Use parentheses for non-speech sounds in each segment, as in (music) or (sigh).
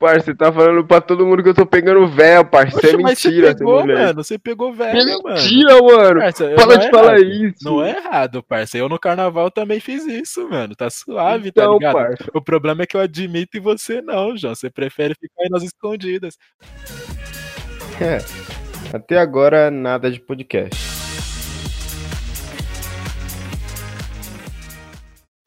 Parça, você tá falando pra todo mundo que eu tô pegando véia, parça. Isso é mentira, você pegou, mano. Você pegou velho, é mano. Mentira, mano. Parça, Fala de é falar isso. Não é errado, parça. Eu no carnaval também fiz isso, mano. Tá suave, tá então, tá ligado? Parça. O problema é que eu admito e você não, João. Você prefere ficar aí nas escondidas. É. Até agora, nada de podcast.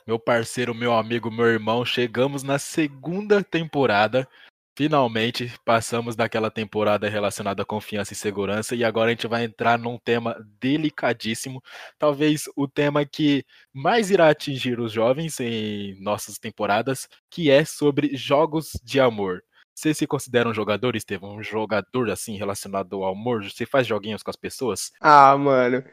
Meu parceiro, meu amigo, meu irmão, chegamos na segunda temporada. Finalmente passamos daquela temporada relacionada à confiança e segurança e agora a gente vai entrar num tema delicadíssimo, talvez o tema que mais irá atingir os jovens em nossas temporadas, que é sobre jogos de amor. Você se considera um jogador, Estevam? Um jogador assim relacionado ao amor? Você faz joguinhos com as pessoas? Ah, mano,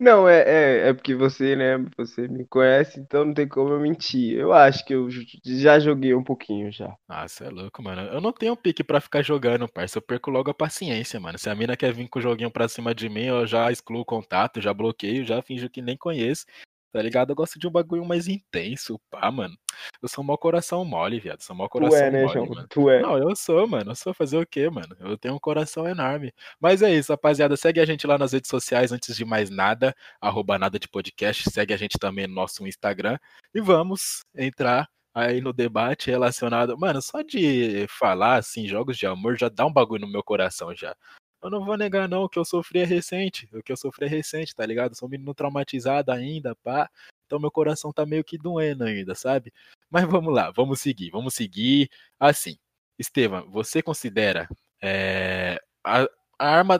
não, é, é, é porque você, né, você me conhece, então não tem como eu mentir. Eu acho que eu já joguei um pouquinho já. Ah, você é louco, mano. Eu não tenho pique pra ficar jogando, parça. Eu perco logo a paciência, mano. Se a mina quer vir com o joguinho pra cima de mim, eu já excluo o contato, já bloqueio, já finjo que nem conheço. Tá ligado? Eu gosto de um bagulho mais intenso, pá, mano. Eu sou mau coração mole, viado. Sou mau coração tu é, né, mole, João? Mano. Tu é. Não, eu sou, mano. Eu sou fazer o quê, mano? Eu tenho um coração enorme. Mas é isso, rapaziada. Segue a gente lá nas redes sociais antes de mais nada. Arroba nada de podcast. Segue a gente também no nosso Instagram. E vamos entrar aí no debate relacionado. Mano, só de falar assim, jogos de amor já dá um bagulho no meu coração já. Eu não vou negar, não, que eu sofri é recente. O que eu sofri é recente, tá ligado? sou um menino traumatizado ainda, pá. Então meu coração tá meio que doendo ainda, sabe? Mas vamos lá, vamos seguir, vamos seguir. Assim, Estevam, você considera é, a, a arma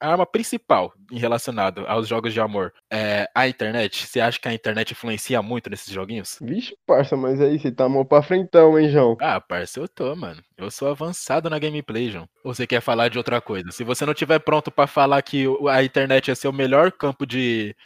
a arma principal em relacionado aos jogos de amor é a internet? Você acha que a internet influencia muito nesses joguinhos? Vixe, parça, mas aí você tá mal pra frentão, hein, João? Ah, parça, eu tô, mano. Eu sou avançado na gameplay, João. Ou você quer falar de outra coisa? Se você não tiver pronto para falar que a internet é seu melhor campo de,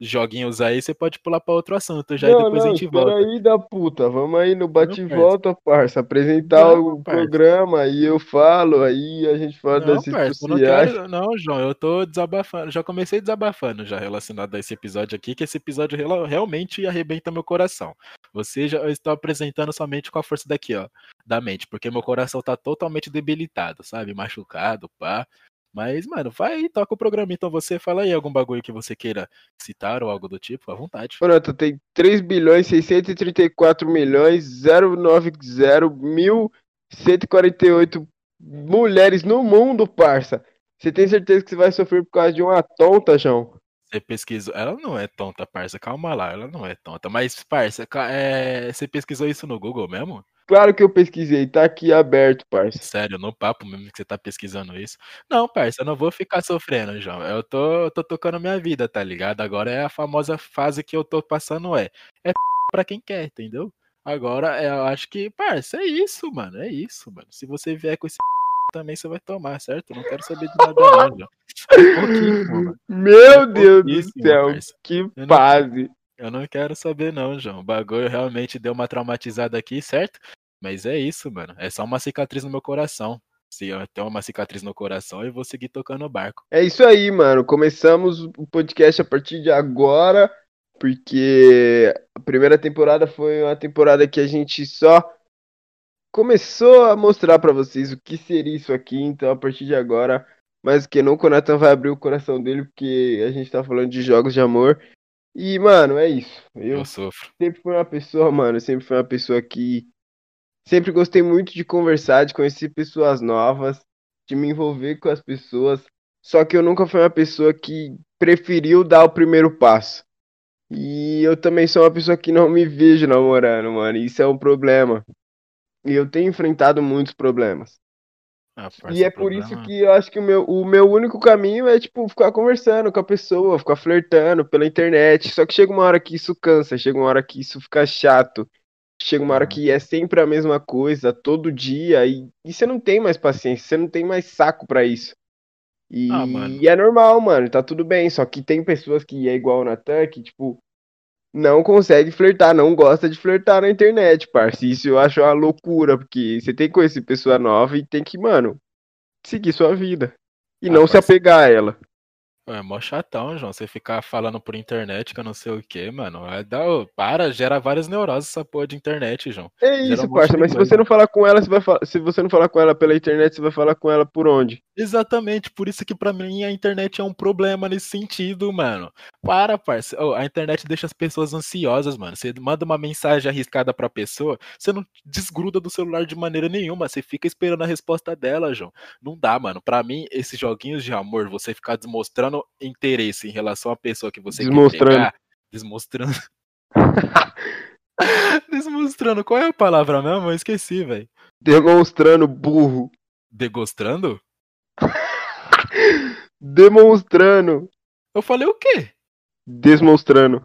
joguinhos aí, você pode pular para outro assunto já não, e depois não, a gente volta. aí da puta, vamos aí no bate volta, parça, apresentar não, o parça. programa, aí eu falo, aí a gente fala não, das redes sociais. Não, não, João, eu tô desabafando, já comecei desabafando já relacionado a esse episódio aqui, que esse episódio realmente arrebenta meu coração. Você já está apresentando somente com a força daqui, ó, da mente, porque meu coração tá totalmente debilitado, sabe, machucado, pá. Mas, mano, vai aí, toca o programa. Então você fala aí algum bagulho que você queira citar ou algo do tipo, à vontade. Pronto, tem 3 bilhões 634 milhões 090 mil 148 mulheres no mundo, parça. Você tem certeza que você vai sofrer por causa de uma tonta, João? Você pesquisou. Ela não é tonta, parça. Calma lá, ela não é tonta. Mas, parça, é... você pesquisou isso no Google mesmo? Claro que eu pesquisei, tá aqui aberto, parça. Sério, no papo mesmo que você tá pesquisando isso. Não, parça, eu não vou ficar sofrendo, João. Eu tô, tô tocando minha vida, tá ligado? Agora é a famosa fase que eu tô passando, é. É (laughs) pra quem quer, entendeu? Agora, eu acho que, parça, é isso, mano. É isso, mano. Se você vier com esse (laughs) também você vai tomar, certo? Não quero saber de nada não, João. Um Meu Deus do céu, parça. que fase. Eu não quero saber não, João. O bagulho realmente deu uma traumatizada aqui, certo? Mas é isso, mano. É só uma cicatriz no meu coração. Se eu tenho uma cicatriz no coração, eu vou seguir tocando o barco. É isso aí, mano. Começamos o podcast a partir de agora, porque a primeira temporada foi uma temporada que a gente só começou a mostrar para vocês o que seria isso aqui. Então, a partir de agora, mais que nunca, o Nathan vai abrir o coração dele, porque a gente tá falando de jogos de amor. E, mano, é isso. Eu, eu sofro. Sempre fui uma pessoa, mano, sempre fui uma pessoa que Sempre gostei muito de conversar, de conhecer pessoas novas, de me envolver com as pessoas. Só que eu nunca fui uma pessoa que preferiu dar o primeiro passo. E eu também sou uma pessoa que não me vejo namorando, mano. Isso é um problema. E eu tenho enfrentado muitos problemas. E é por problema. isso que eu acho que o meu, o meu único caminho é, tipo, ficar conversando com a pessoa, ficar flertando pela internet. Só que chega uma hora que isso cansa, chega uma hora que isso fica chato. Chega uma hora que é sempre a mesma coisa, todo dia, e, e você não tem mais paciência, você não tem mais saco para isso. E, ah, e, é normal, mano, tá tudo bem. Só que tem pessoas que é igual o Natan, que, tipo, não consegue flertar, não gosta de flertar na internet, parça. Isso eu acho uma loucura, porque você tem que conhecer pessoa nova e tem que, mano, seguir sua vida. E ah, não se apegar a ela. É mó chatão, João. Você ficar falando por internet que eu não sei o que, mano. É da... Para, gera várias neuroses essa porra de internet, João. É isso, um parça, mas se você não falar com ela, você vai falar... se você não falar com ela pela internet, você vai falar com ela por onde? Exatamente, por isso que para mim a internet é um problema nesse sentido, mano. Para, parça. Oh, a internet deixa as pessoas ansiosas, mano. Você manda uma mensagem arriscada pra pessoa, você não desgruda do celular de maneira nenhuma, você fica esperando a resposta dela, João. Não dá, mano. Para mim, esses joguinhos de amor, você ficar demonstrando interesse em relação à pessoa que você Desmostrando. quer pegar, desmostrando. (laughs) desmostrando. Qual é a palavra mesmo? Eu esqueci, velho. Demonstrando burro. Degostrando? (laughs) Demonstrando. Eu falei o quê? Demonstrando.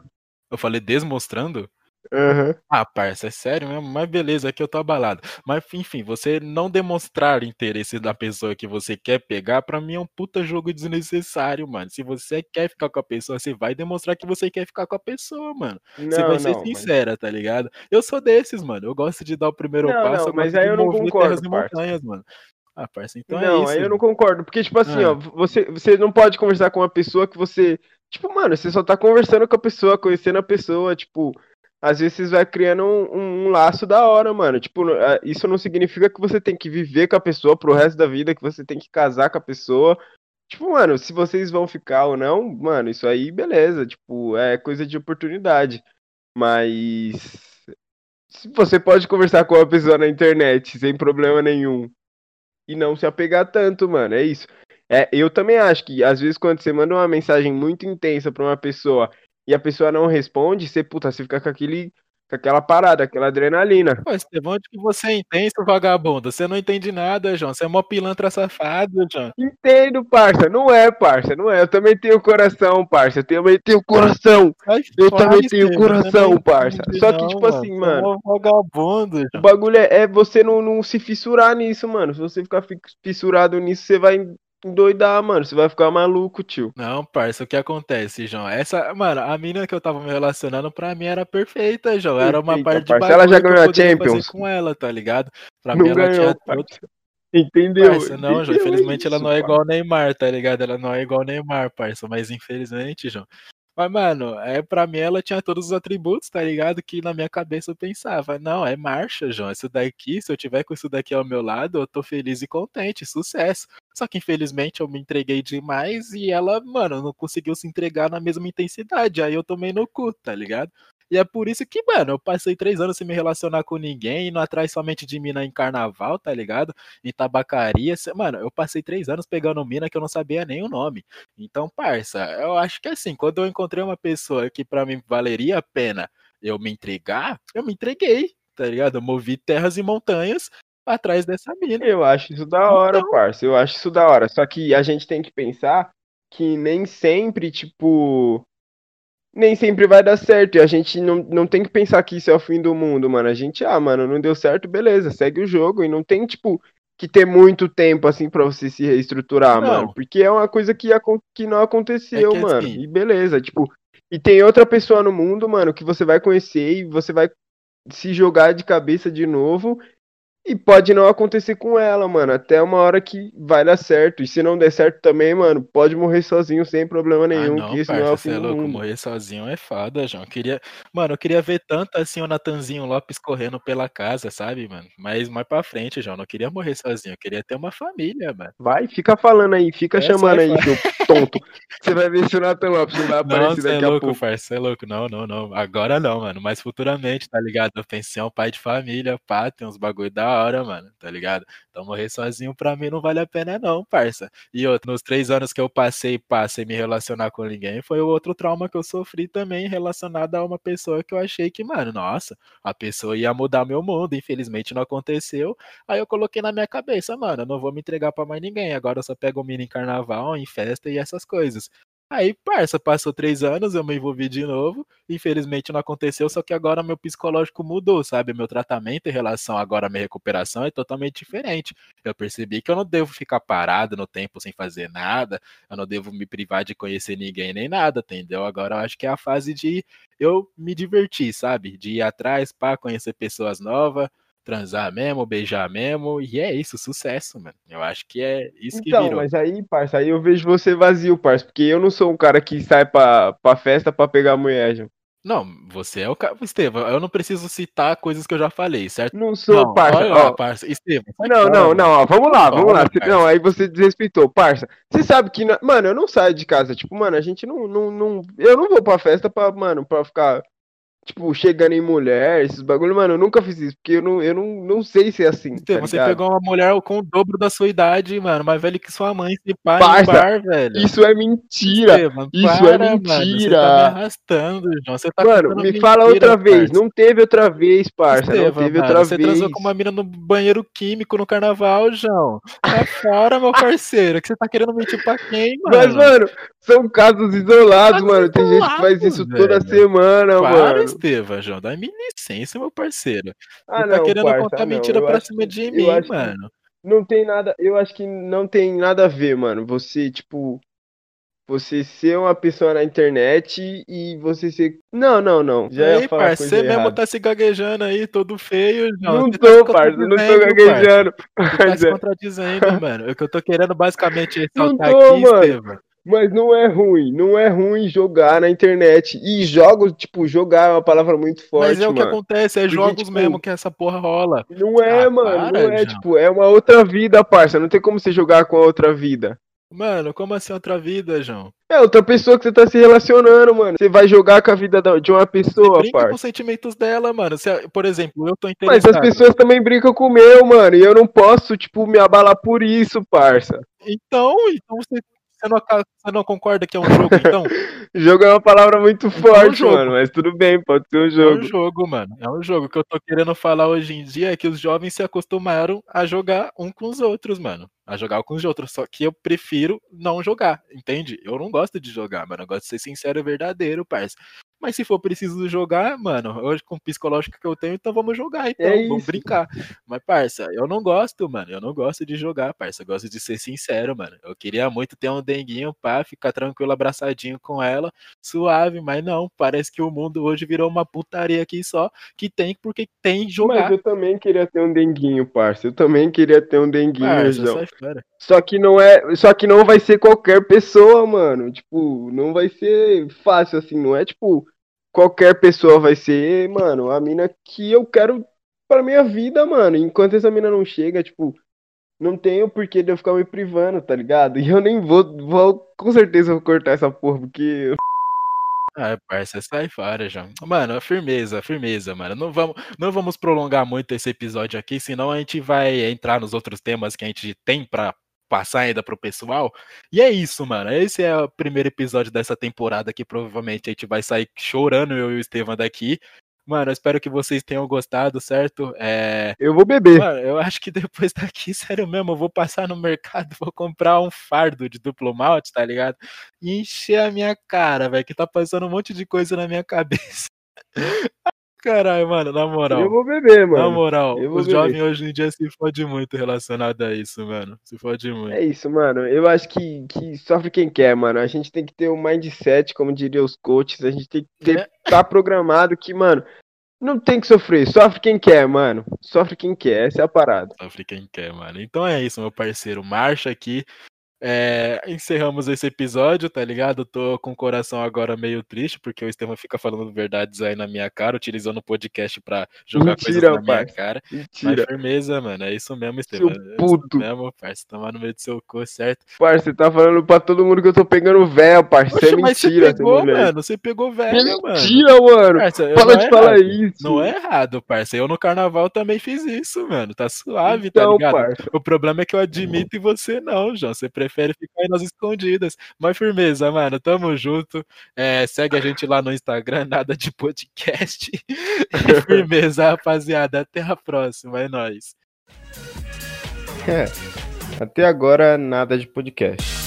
Eu falei desmostrando? Uhum. Ah, parça, é sério mesmo? Mas beleza, aqui eu tô abalado. Mas enfim, você não demonstrar interesse da pessoa que você quer pegar, pra mim é um puta jogo desnecessário, mano. Se você quer ficar com a pessoa, você vai demonstrar que você quer ficar com a pessoa, mano. Não, você vai ser não, sincera, mas... tá ligado? Eu sou desses, mano. Eu gosto de dar o primeiro não, passo, não, mas aí eu não concordo, montanhas, mano. Ah, parça, então não, é isso. aí eu não concordo, porque, tipo assim, ah. ó, você, você não pode conversar com uma pessoa que você. Tipo, mano, você só tá conversando com a pessoa, conhecendo a pessoa, tipo às vezes vai criando um, um, laço da hora, mano. Tipo, isso não significa que você tem que viver com a pessoa pro resto da vida, que você tem que casar com a pessoa. Tipo, mano, se vocês vão ficar ou não, mano, isso aí, beleza. Tipo, é coisa de oportunidade. Mas. Você pode conversar com uma pessoa na internet sem problema nenhum e não se apegar tanto, mano, é isso. É, eu também acho que às vezes quando você manda uma mensagem muito intensa pra uma pessoa e a pessoa não responde, você, puta, você fica com aquele. Com aquela parada, aquela adrenalina. Pô, Estevão, onde que você é intenso, vagabundo? Você não entende nada, João. Você é mó pilantra safado, João. Entendo, parça. Não é, parça. Não é. Eu também tenho coração, parça. Eu também tenho coração. Ai, eu também tenho coração, parça. Só que, tipo mano. assim, mano. É vagabundo, João. O bagulho é, é você não, não se fissurar nisso, mano. Se você ficar fissurado nisso, você vai endoidar, mano. Você vai ficar maluco, tio. Não, parça, o que acontece, João? Essa, mano, a mina que eu tava me relacionando, pra mim era perfeita, João. Era uma parte de Ela já ganhou a Champions. com ela, tá ligado? Pra não mim ela ganhou, tinha todo... Entendeu? Parça, não, João. Infelizmente isso, ela não é igual o Neymar, tá ligado? Ela não é igual o Neymar, parça. Mas infelizmente, João, mas, mano, é, pra mim ela tinha todos os atributos, tá ligado? Que na minha cabeça eu pensava, não, é marcha, João. Isso daqui, se eu tiver com isso daqui ao meu lado, eu tô feliz e contente, sucesso. Só que infelizmente eu me entreguei demais e ela, mano, não conseguiu se entregar na mesma intensidade. Aí eu tomei no cu, tá ligado? E é por isso que, mano, eu passei três anos sem me relacionar com ninguém, indo atrás somente de mina em carnaval, tá ligado? Em tabacaria. Mano, eu passei três anos pegando mina que eu não sabia nem o nome. Então, parça, eu acho que assim, quando eu encontrei uma pessoa que para mim valeria a pena eu me entregar, eu me entreguei, tá ligado? Eu movi terras e montanhas atrás dessa mina. Eu acho isso da hora, então... parça. Eu acho isso da hora. Só que a gente tem que pensar que nem sempre, tipo nem sempre vai dar certo. E a gente não, não tem que pensar que isso é o fim do mundo, mano. A gente, ah, mano, não deu certo, beleza, segue o jogo. E não tem, tipo, que ter muito tempo, assim, pra você se reestruturar, não. mano. Porque é uma coisa que, que não aconteceu, é que, mano. Assim... E beleza, tipo. E tem outra pessoa no mundo, mano, que você vai conhecer e você vai se jogar de cabeça de novo e pode não acontecer com ela, mano. Até uma hora que vai dar certo. E se não der certo também, mano, pode morrer sozinho sem problema ah, nenhum. Ah, não, que isso parça, não é o fim é louco, mundo. morrer sozinho é fada, João. Queria... Mano, eu queria ver tanto assim o Natanzinho Lopes correndo pela casa, sabe, mano? Mas mais pra frente, João. Não queria morrer sozinho. Eu queria ter uma família, mano. Vai, fica falando aí, fica é, chamando aí, seu tonto. Você vai ver se o Natan Lopes não vai (laughs) aparecer não, daqui é a louco, pouco. Parça, é louco, não, não, não. Agora não, mano. Mas futuramente, tá ligado? Eu pensei um pai de família, pá, tem uns bagulho da hora, mano. Tá ligado? Então morrer sozinho pra mim não vale a pena, não, parça. E outro, nos três anos que eu passei, passei me relacionar com ninguém, foi o outro trauma que eu sofri também relacionado a uma pessoa que eu achei que, mano, nossa, a pessoa ia mudar meu mundo. Infelizmente não aconteceu. Aí eu coloquei na minha cabeça, mano, eu não vou me entregar pra mais ninguém. Agora eu só pego o mini em carnaval, em festa e essas coisas. Aí, parça, passou três anos, eu me envolvi de novo. Infelizmente não aconteceu, só que agora meu psicológico mudou, sabe? Meu tratamento em relação agora à minha recuperação é totalmente diferente. Eu percebi que eu não devo ficar parado no tempo sem fazer nada, eu não devo me privar de conhecer ninguém nem nada, entendeu? Agora eu acho que é a fase de eu me divertir, sabe? De ir atrás para conhecer pessoas novas, transar mesmo, beijar mesmo, e é isso, sucesso, mano. Eu acho que é isso que Então, virou. mas aí, parça, aí eu vejo você vazio, parça, porque eu não sou um cara que sai pra, pra festa pra pegar mulher, João. Não, você é o cara. Estevam, eu não preciso citar coisas que eu já falei, certo? Não sou, não, parça, olha lá, ó. parça. Estevam, Não, não, não, ó, vamos lá, vamos lá. Parça. Não, aí você desrespeitou, parça. Você sabe que, mano, eu não saio de casa, tipo, mano, a gente não, não, não, eu não vou pra festa pra, mano, pra ficar, tipo, chegando em mulher, esses bagulho, mano, eu nunca fiz isso, porque eu não, eu não, não sei ser assim, tá Estevam, você ligado? pegou uma mulher com o dobro da sua idade, mano, mais velho que sua mãe, se pá, Parça, bar, velho. Isso é mentira, Estevam, isso é para, Mano, você mentira. tá me arrastando, João. Você tá Mano, me fala mentira, outra vez, parça. não teve outra vez, parça, não teve mano, outra você vez. transou com uma mina no banheiro químico no carnaval, João. Tá fora, meu parceiro. Que você tá querendo mentir pra quem, (laughs) mano? Mas, mano, são casos isolados, mano. Tem gente que faz isso toda velho. semana, Para, mano. Estevam, João. Dá-me licença, meu parceiro. Ah, Você tá não, querendo parça, contar ah, não. mentira pra acho cima de mim, mano. Não tem nada, eu acho que não tem nada a ver, mano. Você, tipo, você ser uma pessoa na internet e você ser. Não, não, não. Já ia Aí, falar parça, coisa você mesmo errada. tá se gaguejando aí, todo feio, João. Não Você tá tô, se parça, não tô contradizendo, parça. gaguejando. Você tá se contradizendo, mano. O que eu tô querendo basicamente ressaltar tô, aqui, mano. Estevam. Mas não é ruim, não é ruim jogar na internet. E jogos, tipo, jogar é uma palavra muito forte, Mas é o que acontece, é Porque, jogos tipo, mesmo que essa porra rola. Não é, Ah, mano, para, não é, João. tipo, é uma outra vida, parça. Não tem como você jogar com a outra vida. Mano, como assim outra vida, João? É outra pessoa que você tá se relacionando, mano. Você vai jogar com a vida da- de uma Você pessoa, brinca com os sentimentos dela, mano. Se, por exemplo, eu tô Mas interessado. as pessoas também brincam com o meu, mano. E eu não posso, tipo, me abalar por isso, parça. Então, então você, você, não, você não concorda que é um jogo, então? (laughs) Jogo é uma palavra muito Então é um forte, jogo. mano. Mas tudo bem, pode ser um É um jogo. jogo, mano. É um jogo. O que eu tô querendo falar hoje em dia é que os jovens se acostumaram a jogar um com os outros, mano. A jogar um com os outros. Só que eu prefiro não jogar, entende? Eu não gosto de jogar, mano. Eu gosto de ser sincero e verdadeiro, parça. Mas se for preciso jogar, mano, hoje com o psicológico que eu tenho, então vamos jogar, então. É vamos brincar. Mas, parça, eu não gosto, mano. Eu não gosto de jogar, parça. Eu gosto de ser sincero, mano. Eu queria muito ter um denguinho pra ficar tranquilo, abraçadinho com ela, suave, mas não. Parece que o mundo hoje virou uma putaria aqui só, que tem porque tem Mas jogar. eu também queria ter um denguinho, parça. Eu também queria ter um denguinho, Parça, João. Só que não é, só que não vai ser qualquer pessoa, mano. Tipo, não vai ser fácil assim, não é tipo qualquer pessoa vai ser, mano, a mina que eu quero pra minha vida, mano. Enquanto essa mina não chega, tipo, não tenho porquê de eu ficar me privando, tá ligado? (laughs) E eu nem vou, vou com certeza vou cortar essa porra, porque Ah, parça, sai fora, João. Mano, firmeza, firmeza, mano. Não vamos, não vamos prolongar muito esse episódio aqui, senão a gente vai entrar nos outros temas que a gente tem pra passar ainda pro pessoal. E é isso, mano. Esse é o primeiro episódio dessa temporada que provavelmente a gente vai sair chorando eu e o Estevam daqui. Mano, eu espero que vocês tenham gostado, certo? É, eu vou beber. Mano, eu acho que depois (laughs) daqui, sério mesmo, eu vou passar no mercado, vou comprar um fardo de duplo malte, tá ligado? E encher a minha cara, velho, que tá passando um monte de coisa na minha cabeça. (laughs) Caralho, mano, na moral. Eu vou beber, Na mano. moral, eu vou os jovens hoje em dia se fode muito relacionado a isso, mano. Se fode muito. É isso, mano. Eu acho que, que sofre quem quer, mano. A gente tem que ter um mindset, como diriam os coaches. A gente tem que ter, É. tá programado que, mano, não tem que sofrer. Sofre quem quer, mano. Sofre quem quer. Essa é a parada. Sofre quem quer, mano. Então é isso, meu parceiro. Marcha aqui. É, encerramos esse episódio, tá ligado? Eu tô com o coração agora meio triste, porque o Estevam fica falando verdades aí na minha cara, utilizando o podcast pra jogar Mentira, coisas na minha parça. cara. Mas Mentira. firmeza, mano. É isso mesmo, Estevam. Seu É isso puto. mesmo, parça. Tomar no meio do seu cu, certo? Parça, você tá falando pra todo mundo que eu tô pegando véia, parça. Isso é mas você mentira, seu pegou, mano. Você pegou velho, mano. Mentira, mano. Parça, eu- Para não de é falar errado. isso. Não é errado, parça. Eu no carnaval também fiz isso, mano. Tá suave, tá Então, ligado? parça. O problema é que eu admito e você não, João. Você prefere ficar aí nas escondidas. Mas firmeza, mano. Tamo junto. É, segue a gente lá no Instagram, (laughs) nada de podcast. E firmeza, rapaziada. Até a próxima. É nóis. É. Até agora, nada de podcast.